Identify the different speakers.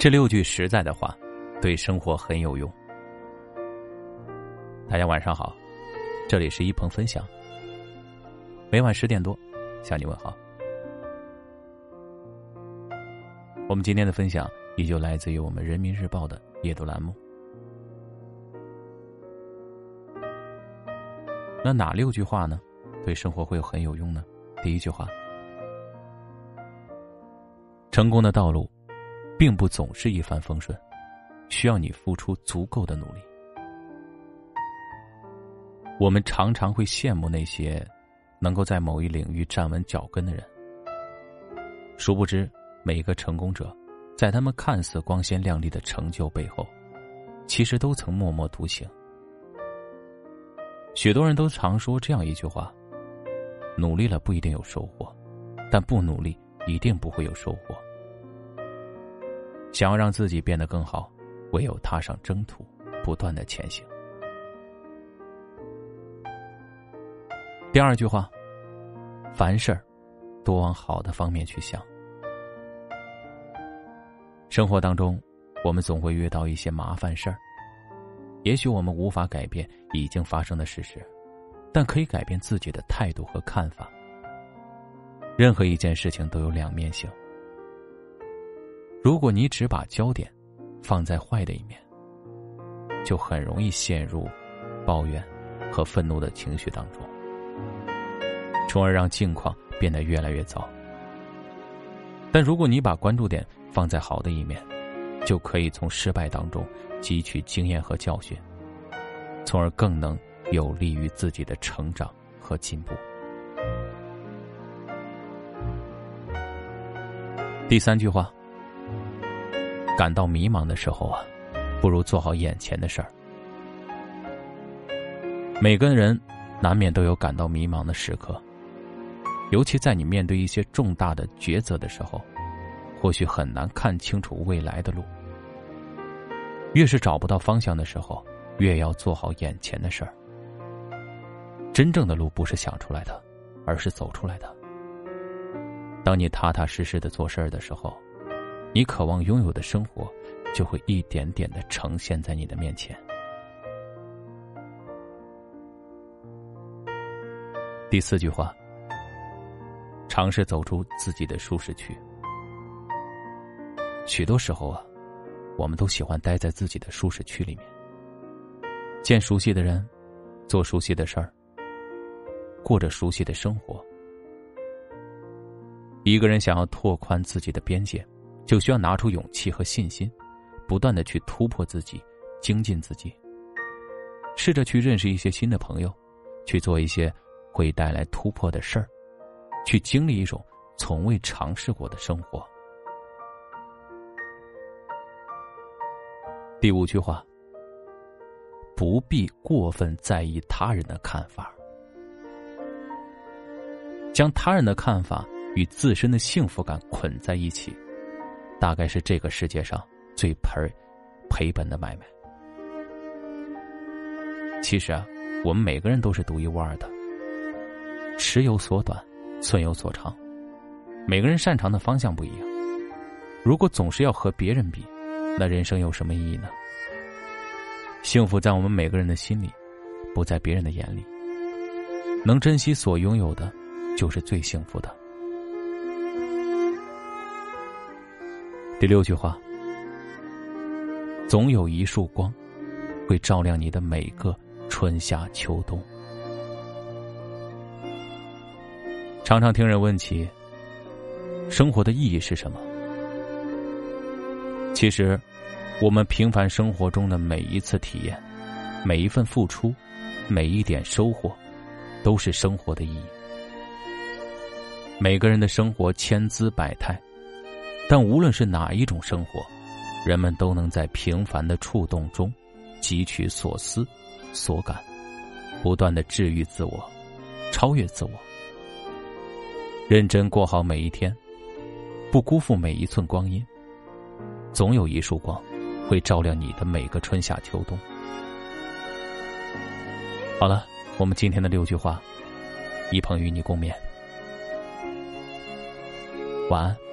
Speaker 1: 这六句实在的话，对生活很有用。大家晚上好，这里是一鹏分享。每晚十点多，向你问好。我们今天的分享依旧来自于我们人民日报的阅读栏目。那哪六句话呢？对生活会很有用呢？第一句话：成功的道路。并不总是一帆风顺，需要你付出足够的努力。我们常常会羡慕那些能够在某一领域站稳脚跟的人，殊不知每一个成功者，在他们看似光鲜亮丽的成就背后，其实都曾默默独行。许多人都常说这样一句话：努力了不一定有收获，但不努力一定不会有收获。想要让自己变得更好，唯有踏上征途，不断的前行。第二句话，凡事儿多往好的方面去想。生活当中，我们总会遇到一些麻烦事儿，也许我们无法改变已经发生的事实，但可以改变自己的态度和看法。任何一件事情都有两面性。如果你只把焦点放在坏的一面，就很容易陷入抱怨和愤怒的情绪当中，从而让境况变得越来越糟。但如果你把关注点放在好的一面，就可以从失败当中汲取经验和教训，从而更能有利于自己的成长和进步。第三句话。感到迷茫的时候啊，不如做好眼前的事儿。每个人难免都有感到迷茫的时刻，尤其在你面对一些重大的抉择的时候，或许很难看清楚未来的路。越是找不到方向的时候，越要做好眼前的事儿。真正的路不是想出来的，而是走出来的。当你踏踏实实的做事儿的时候。你渴望拥有的生活，就会一点点的呈现在你的面前。第四句话，尝试走出自己的舒适区。许多时候啊，我们都喜欢待在自己的舒适区里面，见熟悉的人，做熟悉的事儿，过着熟悉的生活。一个人想要拓宽自己的边界。就需要拿出勇气和信心，不断的去突破自己，精进自己。试着去认识一些新的朋友，去做一些会带来突破的事儿，去经历一种从未尝试过的生活。第五句话：不必过分在意他人的看法，将他人的看法与自身的幸福感捆在一起。大概是这个世界上最赔赔本的买卖。其实啊，我们每个人都是独一无二的，尺有所短，寸有所长，每个人擅长的方向不一样。如果总是要和别人比，那人生有什么意义呢？幸福在我们每个人的心里，不在别人的眼里。能珍惜所拥有的，就是最幸福的。第六句话，总有一束光，会照亮你的每个春夏秋冬。常常听人问起，生活的意义是什么？其实，我们平凡生活中的每一次体验，每一份付出，每一点收获，都是生活的意义。每个人的生活千姿百态。但无论是哪一种生活，人们都能在平凡的触动中汲取所思所感，不断的治愈自我，超越自我，认真过好每一天，不辜负每一寸光阴。总有一束光，会照亮你的每个春夏秋冬。好了，我们今天的六句话，一鹏与你共勉，晚安。